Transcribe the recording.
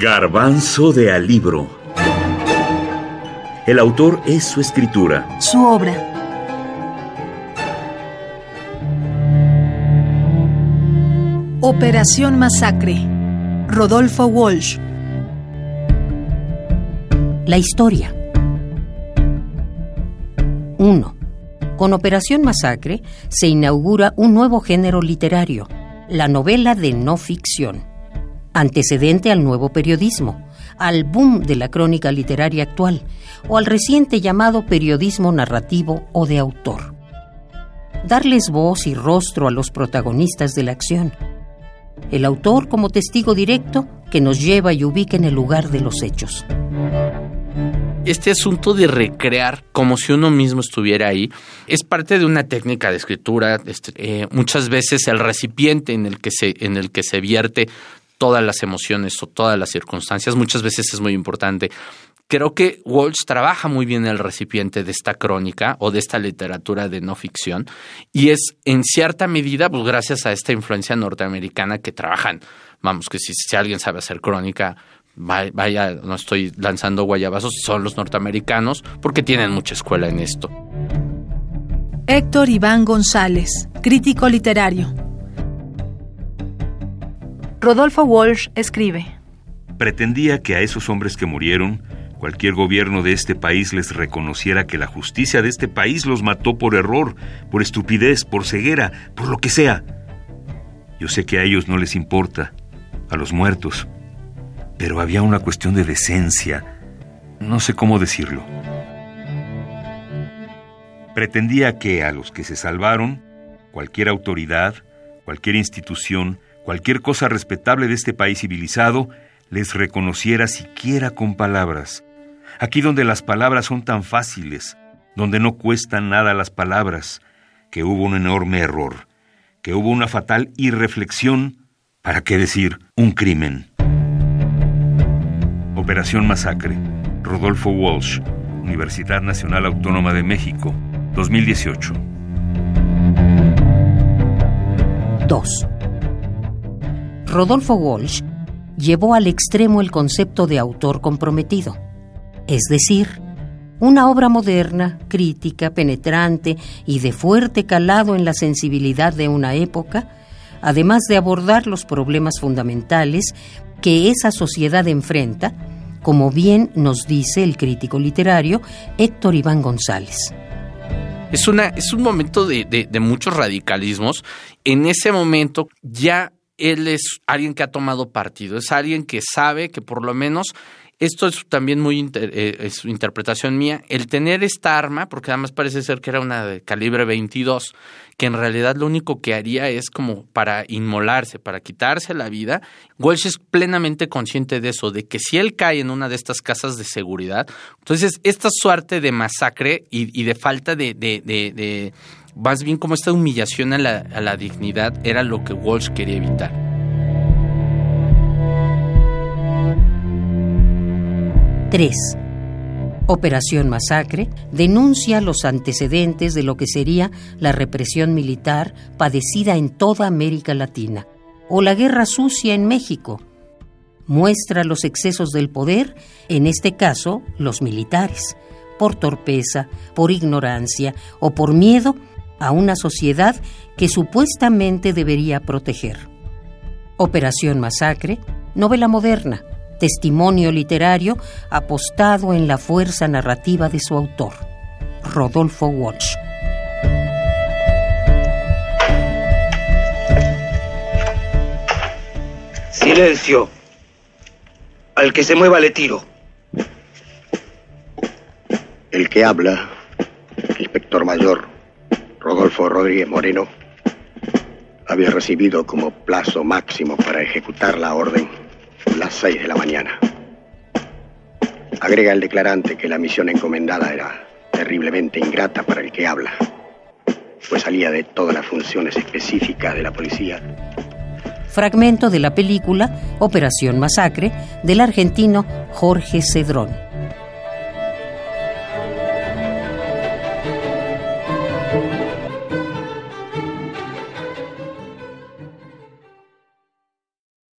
Garbanzo de Alibro. El autor es su escritura. Su obra. Operación Masacre. Rodolfo Walsh. La historia. 1. Con Operación Masacre se inaugura un nuevo género literario, la novela de no ficción, antecedente al nuevo periodismo, al boom de la crónica literaria actual o al reciente llamado periodismo narrativo o de autor. Darles voz y rostro a los protagonistas de la acción. El autor como testigo directo que nos lleva y ubica en el lugar de los hechos este asunto de recrear como si uno mismo estuviera ahí es parte de una técnica de escritura. Este, eh, muchas veces el recipiente en el que se en el que se vierte todas las emociones o todas las circunstancias muchas veces es muy importante. Creo que Walsh trabaja muy bien el recipiente de esta crónica o de esta literatura de no ficción y es en cierta medida pues gracias a esta influencia norteamericana que trabajan. Vamos, que si, si alguien sabe hacer crónica, vaya, no estoy lanzando guayabazos, son los norteamericanos, porque tienen mucha escuela en esto. Héctor Iván González, crítico literario. Rodolfo Walsh escribe. Pretendía que a esos hombres que murieron, cualquier gobierno de este país les reconociera que la justicia de este país los mató por error, por estupidez, por ceguera, por lo que sea. Yo sé que a ellos no les importa, a los muertos pero había una cuestión de decencia. No sé cómo decirlo. Pretendía que a los que se salvaron, cualquier autoridad, cualquier institución, cualquier cosa respetable de este país civilizado, les reconociera siquiera con palabras. Aquí donde las palabras son tan fáciles, donde no cuestan nada las palabras, que hubo un enorme error, que hubo una fatal irreflexión, para qué decir, un crimen. Operación Masacre. Rodolfo Walsh, Universidad Nacional Autónoma de México, 2018. 2. Rodolfo Walsh llevó al extremo el concepto de autor comprometido, es decir, una obra moderna, crítica, penetrante y de fuerte calado en la sensibilidad de una época, además de abordar los problemas fundamentales que esa sociedad enfrenta como bien nos dice el crítico literario Héctor Iván González. Es, una, es un momento de, de muchos radicalismos. En ese momento ya él es alguien que ha tomado partido, es alguien que sabe que por lo menos esto es también muy eh, interpretación mía, el tener esta arma, porque además parece ser que era una de calibre 22, que en realidad lo único que haría es como para inmolarse, para quitarse la vida. Walsh es plenamente consciente de eso, de que si él cae en una de estas casas de seguridad, entonces esta suerte de masacre y, de falta de, más bien como esta humillación a la, a la dignidad era lo que Walsh quería evitar. 3. Operación Masacre denuncia los antecedentes de lo que sería la represión militar padecida en toda América Latina o la guerra sucia en México. Muestra los excesos del poder, en este caso los militares, por torpeza, por ignorancia o por miedo a una sociedad que supuestamente debería proteger. Operación Masacre, novela moderna, testimonio literario apostado en la fuerza narrativa de su autor, Rodolfo Walsh. Silencio. Al que se mueva le tiro. El que habla, inspector mayor Rodolfo Rodríguez Moreno, había recibido como plazo máximo para ejecutar la orden las seis de la mañana. Agrega el declarante que la misión encomendada era terriblemente ingrata para el que habla, pues salía de todas las funciones específicas de la policía. Fragmento de la película Operación Masacre del argentino Jorge Cedrón.